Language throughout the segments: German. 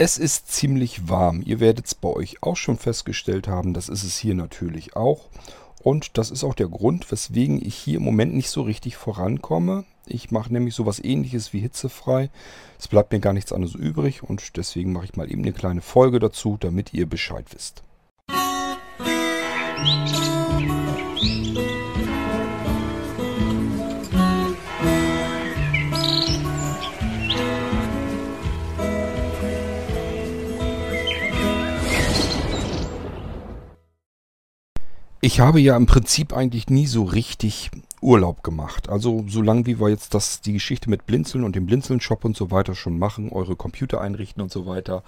Es ist ziemlich warm. Ihr werdet es bei euch auch schon festgestellt haben. Das ist es hier natürlich auch. Und das ist auch der Grund, weswegen ich hier im Moment nicht so richtig vorankomme. Ich mache nämlich sowas ähnliches wie hitzefrei. Es bleibt mir gar nichts anderes übrig und deswegen mache ich mal eben eine kleine Folge dazu, damit ihr Bescheid wisst. Musik Ich habe ja im Prinzip eigentlich nie so richtig Urlaub gemacht. Also solange wie wir jetzt das, die Geschichte mit Blinzeln und dem Blinzeln-Shop und so weiter schon machen, eure Computer einrichten und so weiter,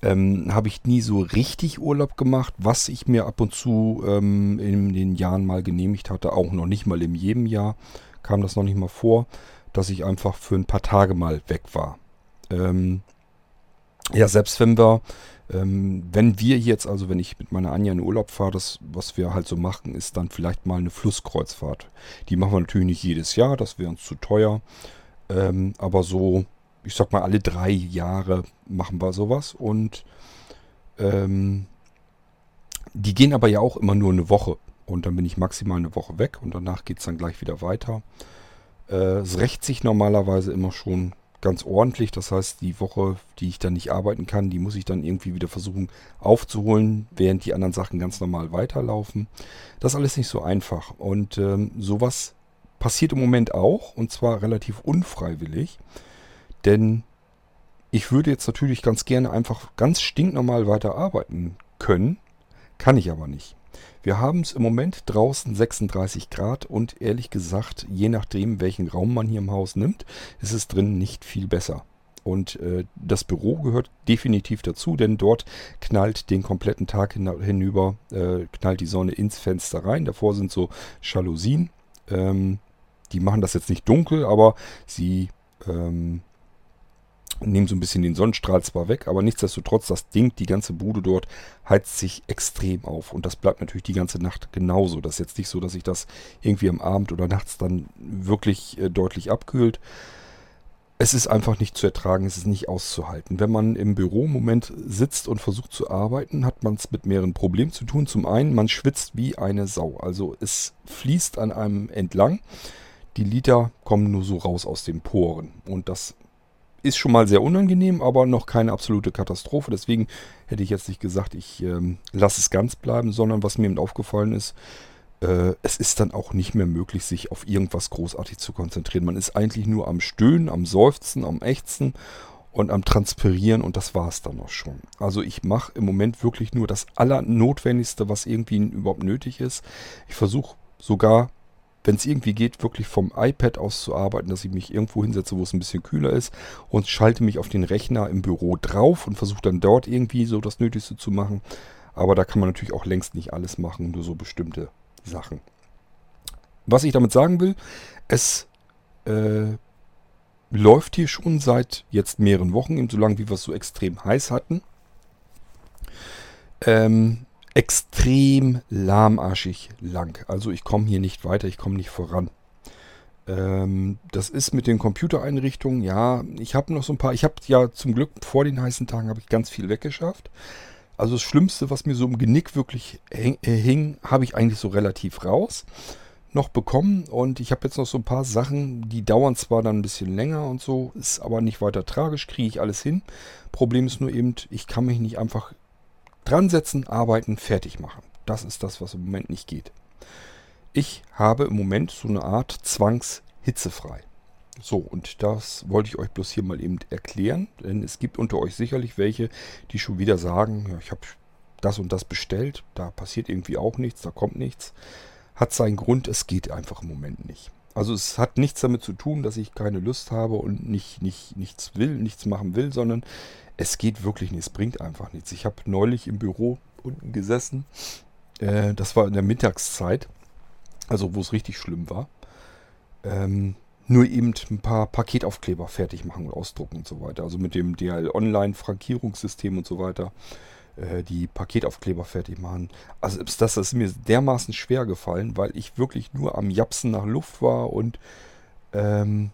ähm, habe ich nie so richtig Urlaub gemacht. Was ich mir ab und zu ähm, in den Jahren mal genehmigt hatte, auch noch nicht mal in jedem Jahr, kam das noch nicht mal vor, dass ich einfach für ein paar Tage mal weg war. Ähm, ja, selbst wenn wir ähm, wenn wir jetzt, also wenn ich mit meiner Anja in Urlaub fahre, das, was wir halt so machen, ist dann vielleicht mal eine Flusskreuzfahrt. Die machen wir natürlich nicht jedes Jahr, das wäre uns zu teuer. Ähm, aber so, ich sag mal, alle drei Jahre machen wir sowas. Und ähm, die gehen aber ja auch immer nur eine Woche. Und dann bin ich maximal eine Woche weg und danach geht es dann gleich wieder weiter. Äh, es rächt sich normalerweise immer schon ganz ordentlich. Das heißt, die Woche, die ich dann nicht arbeiten kann, die muss ich dann irgendwie wieder versuchen aufzuholen, während die anderen Sachen ganz normal weiterlaufen. Das ist alles nicht so einfach. Und ähm, sowas passiert im Moment auch, und zwar relativ unfreiwillig. Denn ich würde jetzt natürlich ganz gerne einfach ganz stinknormal weiter arbeiten können, kann ich aber nicht. Wir haben es im Moment draußen 36 Grad und ehrlich gesagt, je nachdem, welchen Raum man hier im Haus nimmt, ist es drin nicht viel besser. Und äh, das Büro gehört definitiv dazu, denn dort knallt den kompletten Tag hin, hinüber, äh, knallt die Sonne ins Fenster rein. Davor sind so Jalousien. Ähm, die machen das jetzt nicht dunkel, aber sie ähm, nehmen so ein bisschen den Sonnenstrahl zwar weg, aber nichtsdestotrotz, das Ding, die ganze Bude dort, heizt sich extrem auf. Und das bleibt natürlich die ganze Nacht genauso. Das ist jetzt nicht so, dass sich das irgendwie am Abend oder nachts dann wirklich äh, deutlich abkühlt. Es ist einfach nicht zu ertragen, es ist nicht auszuhalten. Wenn man im Büro im Moment sitzt und versucht zu arbeiten, hat man es mit mehreren Problemen zu tun. Zum einen, man schwitzt wie eine Sau. Also es fließt an einem entlang. Die Liter kommen nur so raus aus den Poren. Und das ist schon mal sehr unangenehm, aber noch keine absolute Katastrophe. Deswegen hätte ich jetzt nicht gesagt, ich ähm, lasse es ganz bleiben, sondern was mir eben aufgefallen ist, äh, es ist dann auch nicht mehr möglich, sich auf irgendwas großartig zu konzentrieren. Man ist eigentlich nur am Stöhnen, am Seufzen, am Ächzen und am Transpirieren und das war es dann auch schon. Also ich mache im Moment wirklich nur das Allernotwendigste, was irgendwie überhaupt nötig ist. Ich versuche sogar wenn es irgendwie geht, wirklich vom iPad aus zu arbeiten, dass ich mich irgendwo hinsetze, wo es ein bisschen kühler ist und schalte mich auf den Rechner im Büro drauf und versuche dann dort irgendwie so das Nötigste zu machen. Aber da kann man natürlich auch längst nicht alles machen, nur so bestimmte Sachen. Was ich damit sagen will, es äh, läuft hier schon seit jetzt mehreren Wochen, eben so lange wie wir es so extrem heiß hatten. Ähm, extrem lahmarschig lang. Also ich komme hier nicht weiter, ich komme nicht voran. Ähm, das ist mit den Computereinrichtungen, ja, ich habe noch so ein paar, ich habe ja zum Glück vor den heißen Tagen habe ich ganz viel weggeschafft. Also das Schlimmste, was mir so im Genick wirklich äh, hing, habe ich eigentlich so relativ raus noch bekommen und ich habe jetzt noch so ein paar Sachen, die dauern zwar dann ein bisschen länger und so, ist aber nicht weiter tragisch, kriege ich alles hin. Problem ist nur eben, ich kann mich nicht einfach Dran setzen, arbeiten, fertig machen. Das ist das, was im Moment nicht geht. Ich habe im Moment so eine Art Zwangshitzefrei. So, und das wollte ich euch bloß hier mal eben erklären, denn es gibt unter euch sicherlich welche, die schon wieder sagen, ja, ich habe das und das bestellt, da passiert irgendwie auch nichts, da kommt nichts. Hat seinen Grund, es geht einfach im Moment nicht. Also es hat nichts damit zu tun, dass ich keine Lust habe und nicht, nicht, nichts will, nichts machen will, sondern es geht wirklich nicht, es bringt einfach nichts. Ich habe neulich im Büro unten gesessen, äh, das war in der Mittagszeit, also wo es richtig schlimm war. Ähm, nur eben ein paar Paketaufkleber fertig machen und ausdrucken und so weiter. Also mit dem DHL Online Frankierungssystem und so weiter. Äh, die Paketaufkleber fertig machen. Also das, ist mir dermaßen schwer gefallen, weil ich wirklich nur am Japsen nach Luft war und ähm,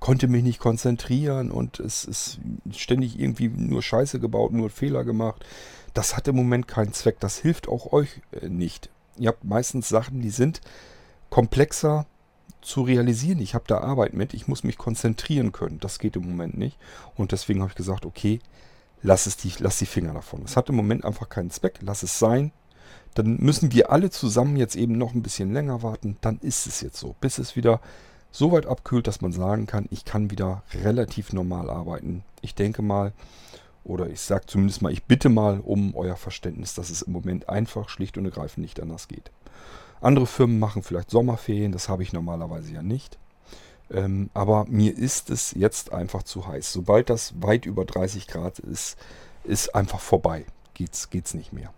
konnte mich nicht konzentrieren und es ist ständig irgendwie nur Scheiße gebaut, nur Fehler gemacht. Das hat im Moment keinen Zweck. Das hilft auch euch äh, nicht. Ihr habt meistens Sachen, die sind komplexer zu realisieren. Ich habe da Arbeit mit. Ich muss mich konzentrieren können. Das geht im Moment nicht. Und deswegen habe ich gesagt, okay, lass es die, lass die Finger davon. Es hat im Moment einfach keinen Zweck. Lass es sein. Dann müssen wir alle zusammen jetzt eben noch ein bisschen länger warten. Dann ist es jetzt so. Bis es wieder so weit abkühlt, dass man sagen kann, ich kann wieder relativ normal arbeiten. Ich denke mal, oder ich sage zumindest mal, ich bitte mal um euer Verständnis, dass es im Moment einfach schlicht und ergreifend nicht anders geht. Andere Firmen machen vielleicht Sommerferien, das habe ich normalerweise ja nicht. Ähm, aber mir ist es jetzt einfach zu heiß. Sobald das weit über 30 Grad ist, ist einfach vorbei. Geht's, geht's nicht mehr.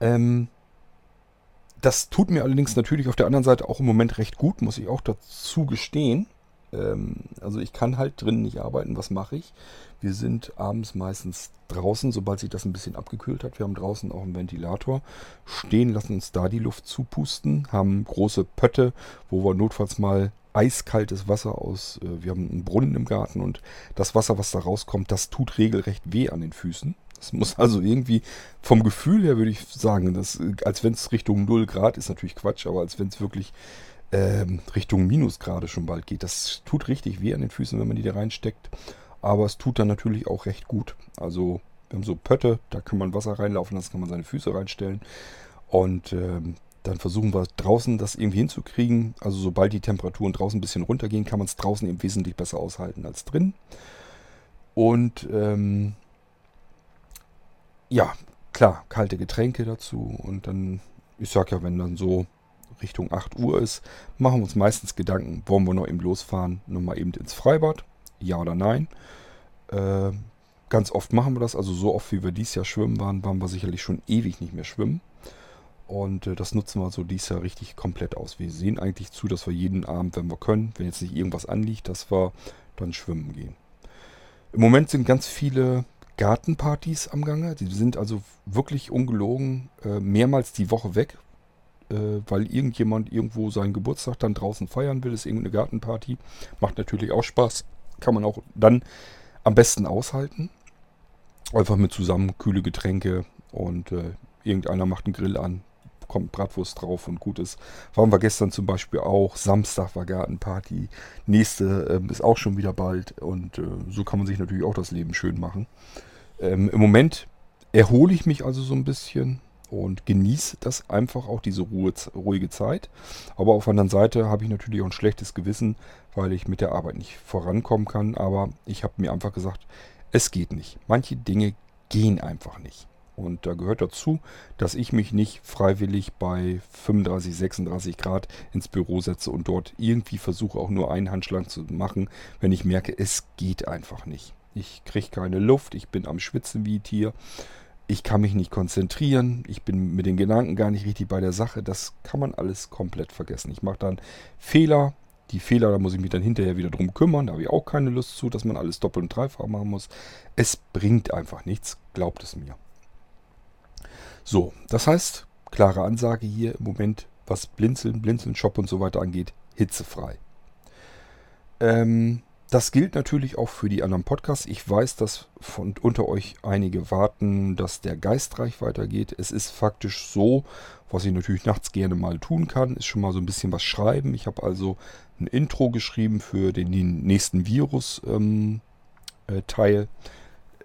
Ähm, das tut mir allerdings natürlich auf der anderen Seite auch im Moment recht gut, muss ich auch dazu gestehen. Ähm, also ich kann halt drinnen nicht arbeiten. Was mache ich? Wir sind abends meistens draußen, sobald sich das ein bisschen abgekühlt hat. Wir haben draußen auch einen Ventilator stehen, lassen uns da die Luft zupusten, haben große Pötte, wo wir notfalls mal eiskaltes Wasser aus. Äh, wir haben einen Brunnen im Garten und das Wasser, was da rauskommt, das tut regelrecht weh an den Füßen. Es muss also irgendwie vom Gefühl her, würde ich sagen, dass, als wenn es Richtung 0 Grad ist, natürlich Quatsch, aber als wenn es wirklich ähm, Richtung Minusgrade schon bald geht. Das tut richtig weh an den Füßen, wenn man die da reinsteckt. Aber es tut dann natürlich auch recht gut. Also wir haben so Pötte, da kann man Wasser reinlaufen, das kann man seine Füße reinstellen. Und ähm, dann versuchen wir draußen das irgendwie hinzukriegen. Also sobald die Temperaturen draußen ein bisschen runtergehen, kann man es draußen eben wesentlich besser aushalten als drin. Und ähm, ja, klar, kalte Getränke dazu. Und dann, ich sag ja, wenn dann so Richtung 8 Uhr ist, machen wir uns meistens Gedanken, wollen wir noch eben losfahren, nochmal eben ins Freibad, ja oder nein. Äh, ganz oft machen wir das, also so oft wie wir dieses Jahr schwimmen waren, waren wir sicherlich schon ewig nicht mehr schwimmen. Und äh, das nutzen wir so dieses Jahr richtig komplett aus. Wir sehen eigentlich zu, dass wir jeden Abend, wenn wir können, wenn jetzt nicht irgendwas anliegt, dass wir dann schwimmen gehen. Im Moment sind ganz viele Gartenpartys am Gange. Die sind also wirklich ungelogen äh, mehrmals die Woche weg, äh, weil irgendjemand irgendwo seinen Geburtstag dann draußen feiern will, ist irgendeine Gartenparty. Macht natürlich auch Spaß. Kann man auch dann am besten aushalten. Einfach mit zusammen kühle Getränke und äh, irgendeiner macht einen Grill an, kommt Bratwurst drauf und gut ist. Waren wir gestern zum Beispiel auch. Samstag war Gartenparty. Nächste äh, ist auch schon wieder bald. Und äh, so kann man sich natürlich auch das Leben schön machen. Ähm, Im Moment erhole ich mich also so ein bisschen und genieße das einfach auch, diese Ruhe, ruhige Zeit. Aber auf der anderen Seite habe ich natürlich auch ein schlechtes Gewissen, weil ich mit der Arbeit nicht vorankommen kann. Aber ich habe mir einfach gesagt, es geht nicht. Manche Dinge gehen einfach nicht. Und da gehört dazu, dass ich mich nicht freiwillig bei 35, 36 Grad ins Büro setze und dort irgendwie versuche, auch nur einen Handschlag zu machen, wenn ich merke, es geht einfach nicht. Ich kriege keine Luft, ich bin am Schwitzen wie ein Tier ich kann mich nicht konzentrieren, ich bin mit den Gedanken gar nicht richtig bei der Sache. Das kann man alles komplett vergessen. Ich mache dann Fehler. Die Fehler, da muss ich mich dann hinterher wieder drum kümmern. Da habe ich auch keine Lust zu, dass man alles doppelt und dreifach machen muss. Es bringt einfach nichts, glaubt es mir. So, das heißt, klare Ansage hier im Moment, was Blinzeln, Blinzeln, Shop und so weiter angeht, hitzefrei. Ähm, das gilt natürlich auch für die anderen Podcasts. Ich weiß, dass von unter euch einige warten, dass der Geistreich weitergeht. Es ist faktisch so, was ich natürlich nachts gerne mal tun kann, ist schon mal so ein bisschen was schreiben. Ich habe also ein Intro geschrieben für den, nächsten Virus-Teil. Ähm,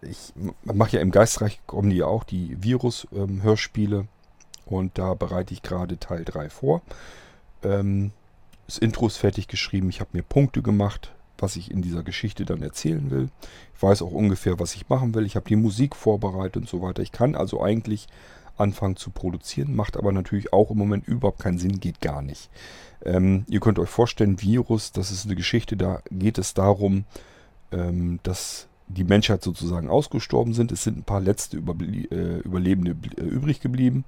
äh, ich mache ja im Geistreich, kommen ja auch, die Virus-Hörspiele. Ähm, und da bereite ich gerade Teil 3 vor. Ähm, das Intro ist fertig geschrieben. Ich habe mir Punkte gemacht was ich in dieser Geschichte dann erzählen will. Ich weiß auch ungefähr, was ich machen will. Ich habe die Musik vorbereitet und so weiter. Ich kann also eigentlich anfangen zu produzieren, macht aber natürlich auch im Moment überhaupt keinen Sinn, geht gar nicht. Ähm, ihr könnt euch vorstellen, Virus, das ist eine Geschichte, da geht es darum, ähm, dass die Menschheit sozusagen ausgestorben sind. Es sind ein paar letzte Überble äh, Überlebende äh, übrig geblieben.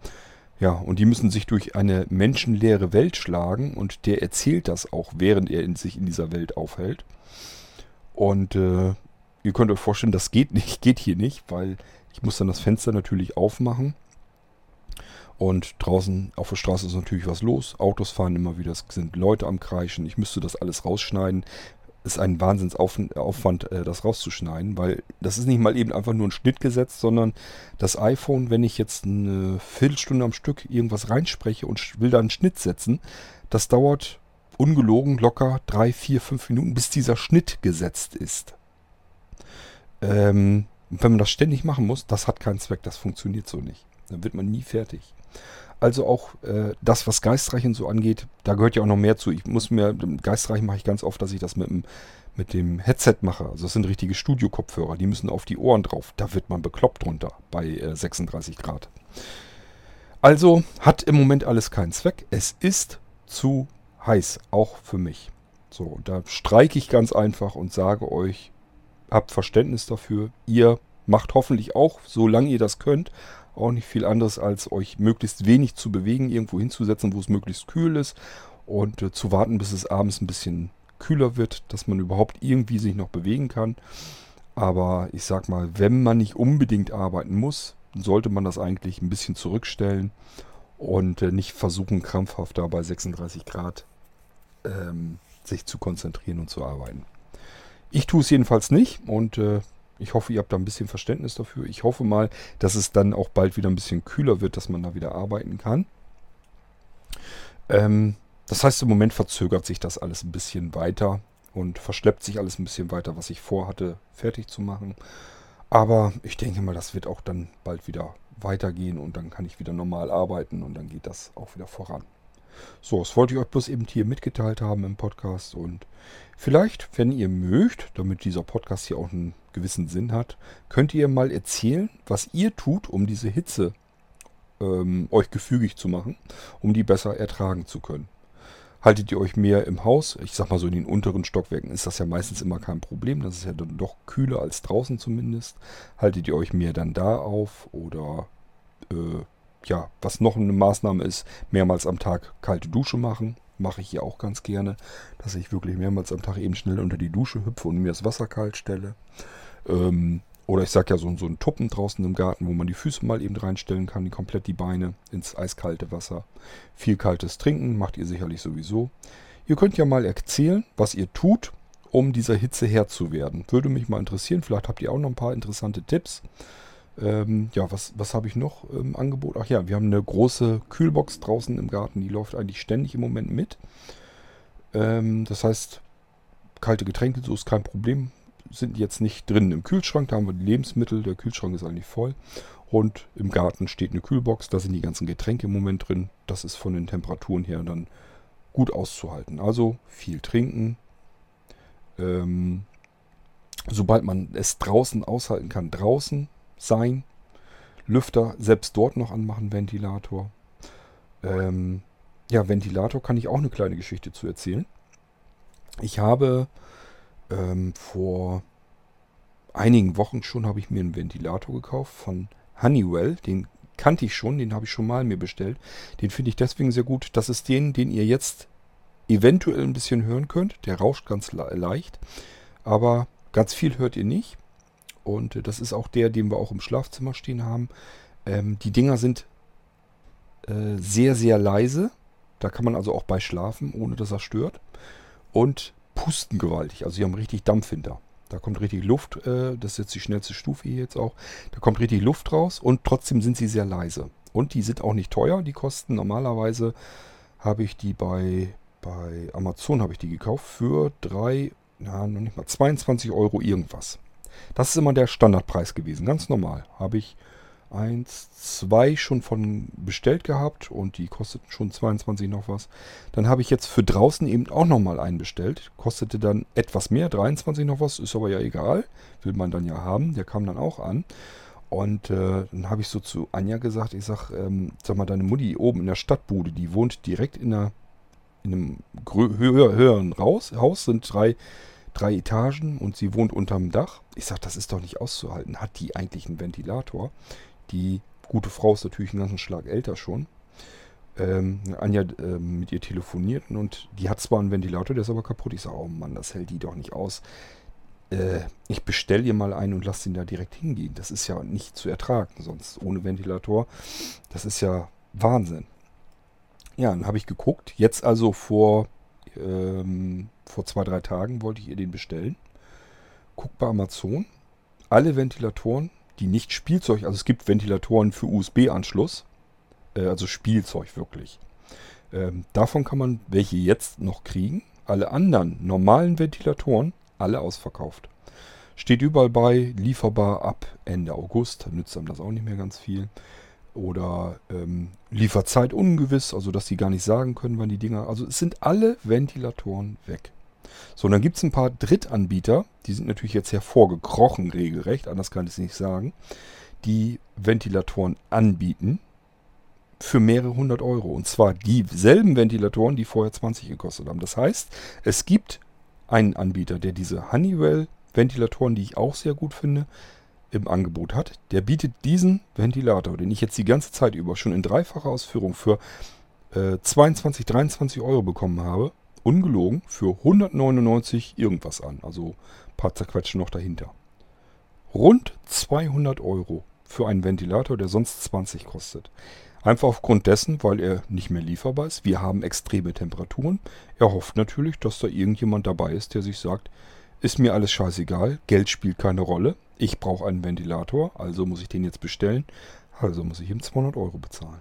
Ja, und die müssen sich durch eine menschenleere Welt schlagen und der erzählt das auch, während er in sich in dieser Welt aufhält. Und äh, ihr könnt euch vorstellen, das geht nicht, geht hier nicht, weil ich muss dann das Fenster natürlich aufmachen. Und draußen auf der Straße ist natürlich was los. Autos fahren immer wieder, es sind Leute am Kreischen. Ich müsste das alles rausschneiden. Ist ein Wahnsinnsaufwand, äh, das rauszuschneiden, weil das ist nicht mal eben einfach nur ein Schnitt gesetzt, sondern das iPhone, wenn ich jetzt eine Viertelstunde am Stück irgendwas reinspreche und will da einen Schnitt setzen, das dauert ungelogen locker drei, vier, fünf Minuten, bis dieser Schnitt gesetzt ist. Ähm, wenn man das ständig machen muss, das hat keinen Zweck, das funktioniert so nicht. Dann wird man nie fertig. Also auch äh, das, was Geistreichen so angeht, da gehört ja auch noch mehr zu. Ich muss mir, Geistreichen mache ich ganz oft, dass ich das mit dem, mit dem Headset mache. Also das sind richtige Studio-Kopfhörer, die müssen auf die Ohren drauf. Da wird man bekloppt drunter bei äh, 36 Grad. Also hat im Moment alles keinen Zweck. Es ist zu heiß, auch für mich. So, und da streike ich ganz einfach und sage euch, habt Verständnis dafür. Ihr macht hoffentlich auch, solange ihr das könnt, auch nicht viel anderes, als euch möglichst wenig zu bewegen, irgendwo hinzusetzen, wo es möglichst kühl ist und äh, zu warten, bis es abends ein bisschen kühler wird, dass man überhaupt irgendwie sich noch bewegen kann. Aber ich sag mal, wenn man nicht unbedingt arbeiten muss, sollte man das eigentlich ein bisschen zurückstellen und äh, nicht versuchen, krampfhaft da bei 36 Grad ähm, sich zu konzentrieren und zu arbeiten. Ich tue es jedenfalls nicht und äh, ich hoffe, ihr habt da ein bisschen Verständnis dafür. Ich hoffe mal, dass es dann auch bald wieder ein bisschen kühler wird, dass man da wieder arbeiten kann. Ähm, das heißt, im Moment verzögert sich das alles ein bisschen weiter und verschleppt sich alles ein bisschen weiter, was ich vorhatte, fertig zu machen. Aber ich denke mal, das wird auch dann bald wieder weitergehen und dann kann ich wieder normal arbeiten und dann geht das auch wieder voran. So, das wollte ich euch bloß eben hier mitgeteilt haben im Podcast. Und vielleicht, wenn ihr mögt, damit dieser Podcast hier auch einen gewissen Sinn hat, könnt ihr mal erzählen, was ihr tut, um diese Hitze ähm, euch gefügig zu machen, um die besser ertragen zu können. Haltet ihr euch mehr im Haus? Ich sag mal so in den unteren Stockwerken ist das ja meistens immer kein Problem. Das ist ja dann doch kühler als draußen zumindest. Haltet ihr euch mehr dann da auf oder äh, ja, was noch eine Maßnahme ist, mehrmals am Tag kalte Dusche machen. Mache ich hier auch ganz gerne, dass ich wirklich mehrmals am Tag eben schnell unter die Dusche hüpfe und mir das Wasser kalt stelle. Ähm, oder ich sage ja so, so ein Tuppen draußen im Garten, wo man die Füße mal eben reinstellen kann, die komplett die Beine ins eiskalte Wasser. Viel kaltes Trinken macht ihr sicherlich sowieso. Ihr könnt ja mal erzählen, was ihr tut, um dieser Hitze Herr zu werden. Würde mich mal interessieren. Vielleicht habt ihr auch noch ein paar interessante Tipps. Ähm, ja, was, was habe ich noch im Angebot? Ach ja, wir haben eine große Kühlbox draußen im Garten, die läuft eigentlich ständig im Moment mit. Ähm, das heißt, kalte Getränke, so ist kein Problem, sind jetzt nicht drin im Kühlschrank. Da haben wir die Lebensmittel, der Kühlschrank ist eigentlich voll. Und im Garten steht eine Kühlbox, da sind die ganzen Getränke im Moment drin. Das ist von den Temperaturen her dann gut auszuhalten. Also viel trinken. Ähm, sobald man es draußen aushalten kann, draußen sein. Lüfter selbst dort noch anmachen, Ventilator. Ähm, ja, Ventilator kann ich auch eine kleine Geschichte zu erzählen. Ich habe ähm, vor einigen Wochen schon habe ich mir einen Ventilator gekauft von Honeywell. Den kannte ich schon, den habe ich schon mal mir bestellt. Den finde ich deswegen sehr gut. Das ist den, den ihr jetzt eventuell ein bisschen hören könnt. Der rauscht ganz le leicht, aber ganz viel hört ihr nicht. Und äh, das ist auch der, den wir auch im Schlafzimmer stehen haben. Ähm, die Dinger sind äh, sehr, sehr leise. Da kann man also auch bei schlafen, ohne dass er stört. Und pusten gewaltig. Also sie haben richtig Dampf hinter. Da kommt richtig Luft. Äh, das ist jetzt die schnellste Stufe hier jetzt auch. Da kommt richtig Luft raus und trotzdem sind sie sehr leise. Und die sind auch nicht teuer. Die kosten normalerweise, habe ich die bei, bei Amazon habe ich die gekauft für drei, na, noch nicht mal 22 Euro irgendwas. Das ist immer der Standardpreis gewesen, ganz normal. Habe ich eins, zwei schon von bestellt gehabt und die kosteten schon 22 noch was. Dann habe ich jetzt für draußen eben auch nochmal einen bestellt. Kostete dann etwas mehr, 23 noch was, ist aber ja egal. Will man dann ja haben. Der kam dann auch an. Und äh, dann habe ich so zu Anja gesagt, ich sag, ähm, sag mal, deine Mutti oben in der Stadtbude, die wohnt direkt in, einer, in einem höher, höheren Haus, sind drei drei Etagen und sie wohnt unterm Dach. Ich sage, das ist doch nicht auszuhalten. Hat die eigentlich einen Ventilator? Die gute Frau ist natürlich einen ganzen Schlag älter schon. Ähm, Anja äh, mit ihr telefonierten und die hat zwar einen Ventilator, der ist aber kaputt. Ich sage, oh Mann, das hält die doch nicht aus. Äh, ich bestelle ihr mal einen und lasse ihn da direkt hingehen. Das ist ja nicht zu ertragen, sonst ohne Ventilator. Das ist ja Wahnsinn. Ja, dann habe ich geguckt. Jetzt also vor, ähm, vor zwei, drei Tagen wollte ich ihr den bestellen. Guck bei Amazon. Alle Ventilatoren, die nicht Spielzeug, also es gibt Ventilatoren für USB-Anschluss. Äh, also Spielzeug wirklich. Ähm, davon kann man welche jetzt noch kriegen. Alle anderen normalen Ventilatoren, alle ausverkauft. Steht überall bei, lieferbar ab Ende August. Nützt einem das auch nicht mehr ganz viel. Oder ähm, Lieferzeit ungewiss, also dass sie gar nicht sagen können, wann die Dinger. Also es sind alle Ventilatoren weg. So, und dann gibt es ein paar Drittanbieter, die sind natürlich jetzt hervorgekrochen regelrecht, anders kann ich es nicht sagen, die Ventilatoren anbieten für mehrere hundert Euro. Und zwar dieselben Ventilatoren, die vorher 20 gekostet haben. Das heißt, es gibt einen Anbieter, der diese Honeywell-Ventilatoren, die ich auch sehr gut finde, im Angebot hat. Der bietet diesen Ventilator, den ich jetzt die ganze Zeit über schon in dreifacher Ausführung für äh, 22, 23 Euro bekommen habe, ungelogen, für 199 irgendwas an. Also ein paar zerquetschen noch dahinter. Rund 200 Euro für einen Ventilator, der sonst 20 kostet. Einfach aufgrund dessen, weil er nicht mehr lieferbar ist. Wir haben extreme Temperaturen. Er hofft natürlich, dass da irgendjemand dabei ist, der sich sagt, ist mir alles scheißegal, Geld spielt keine Rolle. Ich brauche einen Ventilator, also muss ich den jetzt bestellen. Also muss ich ihm 200 Euro bezahlen.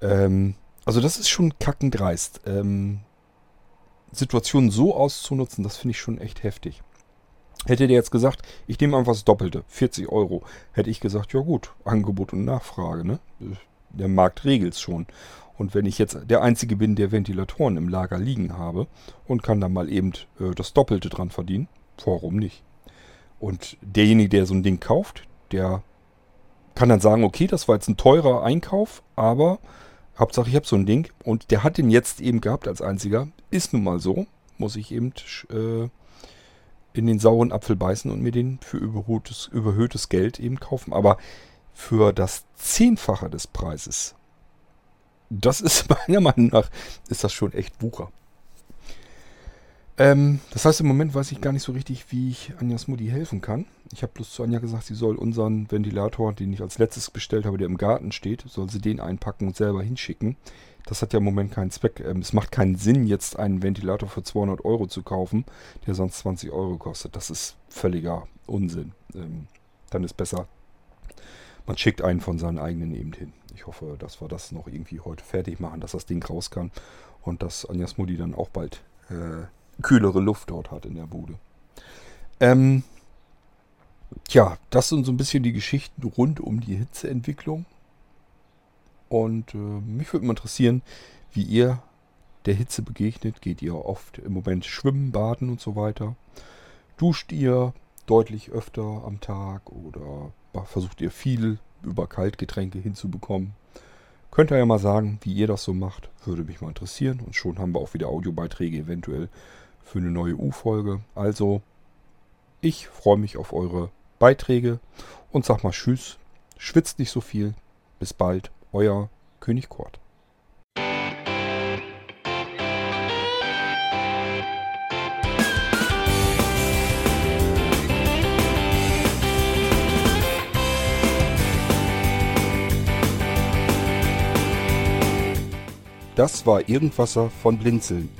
Ähm, also das ist schon kackendreist. Ähm, Situationen so auszunutzen, das finde ich schon echt heftig. Hätte der jetzt gesagt, ich nehme einfach das Doppelte, 40 Euro, hätte ich gesagt, ja gut, Angebot und Nachfrage, ne? Der Markt regelt es schon. Und wenn ich jetzt der Einzige bin, der Ventilatoren im Lager liegen habe und kann dann mal eben äh, das Doppelte dran verdienen, warum nicht? Und derjenige, der so ein Ding kauft, der kann dann sagen, okay, das war jetzt ein teurer Einkauf, aber Hauptsache ich habe so ein Ding und der hat den jetzt eben gehabt als einziger. Ist nun mal so, muss ich eben äh, in den sauren Apfel beißen und mir den für überhöhtes, überhöhtes Geld eben kaufen. Aber für das Zehnfache des Preises, das ist meiner Meinung nach, ist das schon echt Wucher. Ähm, das heißt, im Moment weiß ich gar nicht so richtig, wie ich Anjas Mutti helfen kann. Ich habe bloß zu Anja gesagt, sie soll unseren Ventilator, den ich als letztes bestellt habe, der im Garten steht, soll sie den einpacken und selber hinschicken. Das hat ja im Moment keinen Zweck. Ähm, es macht keinen Sinn, jetzt einen Ventilator für 200 Euro zu kaufen, der sonst 20 Euro kostet. Das ist völliger Unsinn. Ähm, dann ist besser, man schickt einen von seinen eigenen eben hin. Ich hoffe, dass wir das noch irgendwie heute fertig machen, dass das Ding raus kann und dass Anjas Mutti dann auch bald äh, kühlere Luft dort hat in der Bude. Ähm, tja, das sind so ein bisschen die Geschichten rund um die Hitzeentwicklung. Und äh, mich würde mal interessieren, wie ihr der Hitze begegnet. Geht ihr oft im Moment schwimmen, baden und so weiter? Duscht ihr deutlich öfter am Tag oder versucht ihr viel über Kaltgetränke hinzubekommen? Könnt ihr ja mal sagen, wie ihr das so macht. Würde mich mal interessieren. Und schon haben wir auch wieder Audiobeiträge eventuell für eine neue U-Folge. Also, ich freue mich auf eure Beiträge und sag mal Tschüss. Schwitzt nicht so viel. Bis bald euer König Kurt. Das war Irgendwasser von Blinzeln.